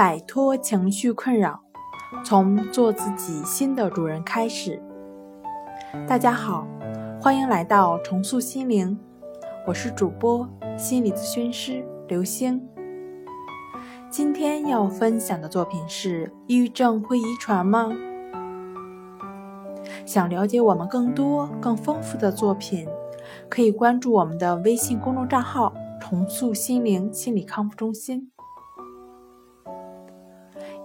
摆脱情绪困扰，从做自己新的主人开始。大家好，欢迎来到重塑心灵，我是主播心理咨询师刘星。今天要分享的作品是：抑郁症会遗传吗？想了解我们更多、更丰富的作品，可以关注我们的微信公众账号“重塑心灵心理康复中心”。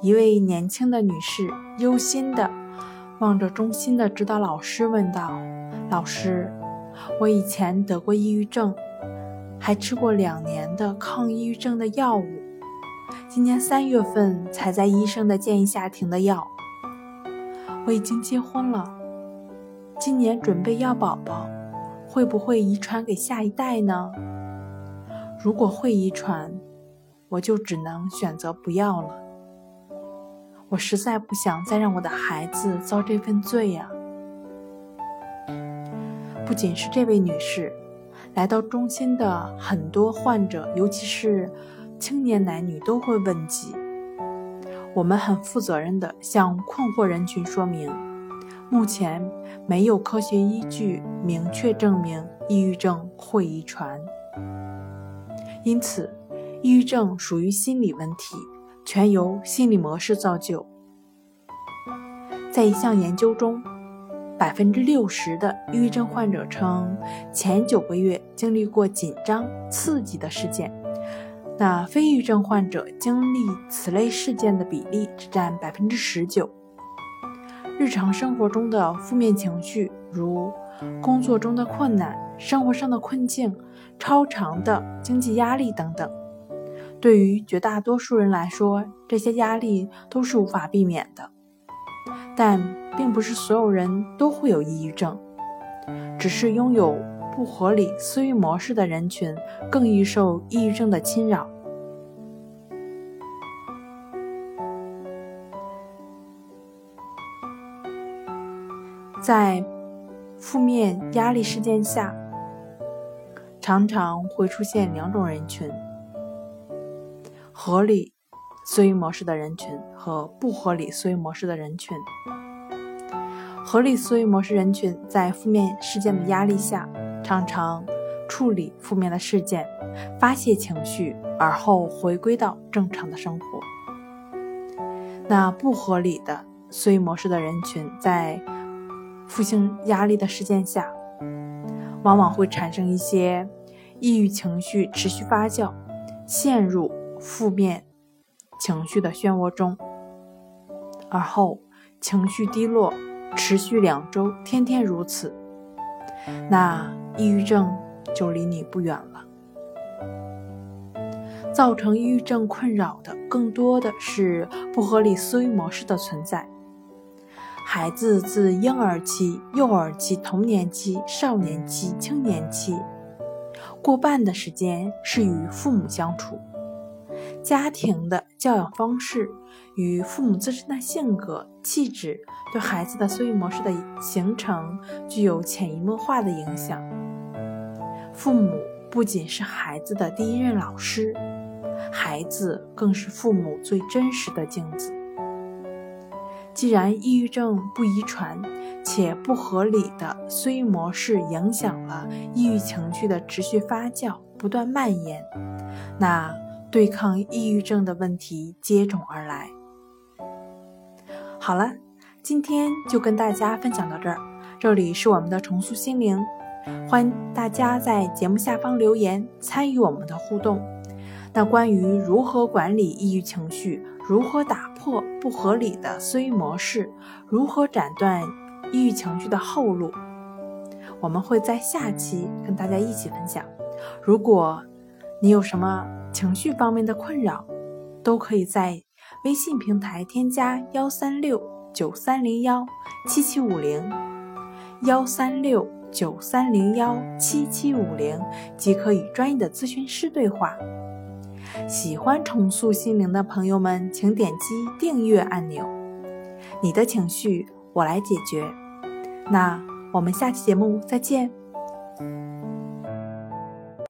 一位年轻的女士忧心的望着中心的指导老师问道：“老师，我以前得过抑郁症，还吃过两年的抗抑郁症的药物，今年三月份才在医生的建议下停的药。我已经结婚了，今年准备要宝宝，会不会遗传给下一代呢？如果会遗传，我就只能选择不要了。”我实在不想再让我的孩子遭这份罪呀！不仅是这位女士，来到中心的很多患者，尤其是青年男女，都会问及。我们很负责任地向困惑人群说明：目前没有科学依据明确证明抑郁症会遗传，因此，抑郁症属于心理问题。全由心理模式造就。在一项研究中，百分之六十的抑郁症患者称前九个月经历过紧张刺激的事件，那非抑郁症患者经历此类事件的比例只占百分之十九。日常生活中的负面情绪，如工作中的困难、生活上的困境、超长的经济压力等等。对于绝大多数人来说，这些压力都是无法避免的，但并不是所有人都会有抑郁症，只是拥有不合理思维模式的人群更易受抑郁症的侵扰。在负面压力事件下，常常会出现两种人群。合理思维模式的人群和不合理思维模式的人群。合理思维模式人群在负面事件的压力下，常常处理负面的事件，发泄情绪，而后回归到正常的生活。那不合理的思维模式的人群在负性压力的事件下，往往会产生一些抑郁情绪，持续发酵，陷入。负面情绪的漩涡中，而后情绪低落，持续两周，天天如此，那抑郁症就离你不远了。造成抑郁症困扰的，更多的是不合理思维模式的存在。孩子自婴儿期、幼儿期、童年期、少年期、青年期，过半的时间是与父母相处。家庭的教养方式与父母自身的性格气质，对孩子的思维模式的形成具有潜移默化的影响。父母不仅是孩子的第一任老师，孩子更是父母最真实的镜子。既然抑郁症不遗传，且不合理的思维模式影响了抑郁情绪的持续发酵、不断蔓延，那。对抗抑郁症的问题接踵而来。好了，今天就跟大家分享到这儿。这里是我们的重塑心灵，欢迎大家在节目下方留言参与我们的互动。那关于如何管理抑郁情绪，如何打破不合理的思维模式，如何斩断抑郁情绪的后路，我们会在下期跟大家一起分享。如果你有什么？情绪方面的困扰，都可以在微信平台添加幺三六九三零幺七七五零，幺三六九三零幺七七五零，即可与专业的咨询师对话。喜欢重塑心灵的朋友们，请点击订阅按钮。你的情绪，我来解决。那我们下期节目再见。